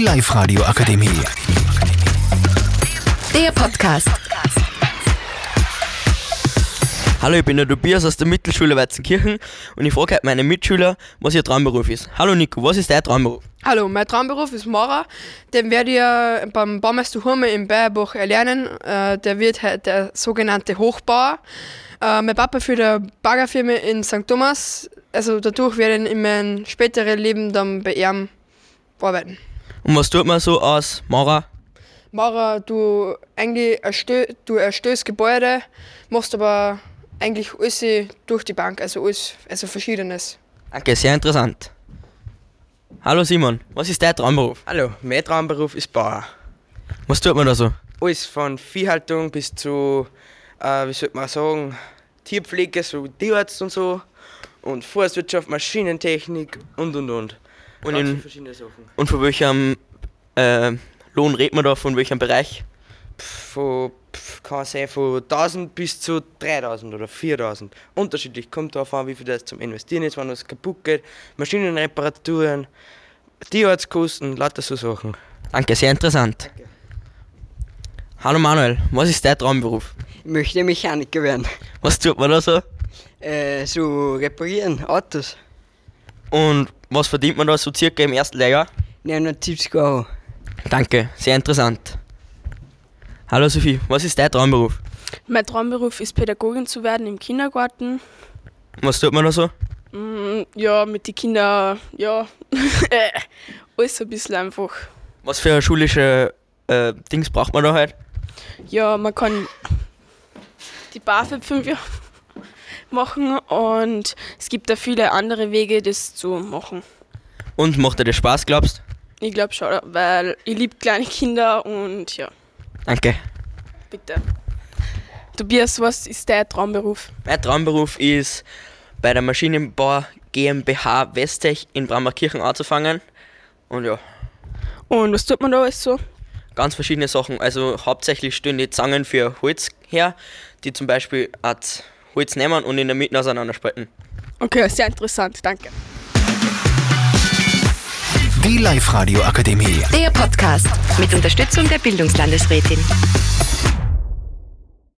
Die Live-Radio Akademie. Der Podcast. Hallo, ich bin der Tobias aus der Mittelschule Weizenkirchen und ich frage heute meine Mitschüler, was ihr Traumberuf ist. Hallo Nico, was ist dein Traumberuf? Hallo, mein Traumberuf ist Maurer. Den werde ich äh, beim Baumeister Hurme in Bayerbach erlernen. Äh, der wird halt der sogenannte Hochbauer. Äh, mein Papa für der Baggerfirma in St. Thomas. Also dadurch werde ich in meinem späteren Leben dann bei ihm arbeiten. Und was tut man so als Maurer? Maurer, du eigentlich erstö du erstellst Gebäude, machst aber eigentlich alles durch die Bank, also alles, also verschiedenes. Danke, sehr interessant. Hallo Simon, was ist dein Traumberuf? Hallo, mein Traumberuf ist Bauer. Was tut man da so? Alles von Viehhaltung bis zu, äh, wie sollte man sagen, Tierpflege, so Tierarzt und so. Und Forstwirtschaft, Maschinentechnik und und und. Und, in, verschiedene Sachen. und von welchem äh, Lohn redet man da, von welchem Bereich? Pff, Von, pff, kann sein von 1000 bis zu 3000 oder 4000. Unterschiedlich, kommt darauf an, wie viel das zum Investieren ist, wenn was kaputt geht. Maschinenreparaturen, Tierarztkosten, lauter so Sachen. Danke, sehr interessant. Hallo Manuel, was ist dein Traumberuf? Ich möchte Mechaniker werden. Was tut man da so? Äh, so reparieren, Autos. Und was verdient man da so circa im ersten Lehrjahr? 970 Euro. Danke, sehr interessant. Hallo Sophie, was ist dein Traumberuf? Mein Traumberuf ist Pädagogin zu werden im Kindergarten. Was tut man da so? Mm, Ja, mit den Kindern, ja, alles ein bisschen einfach. Was für schulische äh, Dings braucht man da halt? Ja, man kann die BAföG fünf Jahre machen und es gibt da viele andere Wege, das zu machen. Und macht dir das Spaß, glaubst Ich glaube schon, weil ich liebe kleine Kinder und ja, Danke. bitte. Tobias, was ist dein Traumberuf? Mein Traumberuf ist bei der Maschinenbau GmbH Westech in Bramberkirchen anzufangen. Und ja, Und was tut man da alles so? ganz verschiedene Sachen. Also hauptsächlich stehen die Zangen für Holz her, die zum Beispiel als Holz nehmen und in der Mitte auseinanderspalten. Okay, sehr interessant, danke. Die Live-Radio Akademie. Der Podcast mit Unterstützung der Bildungslandesrätin.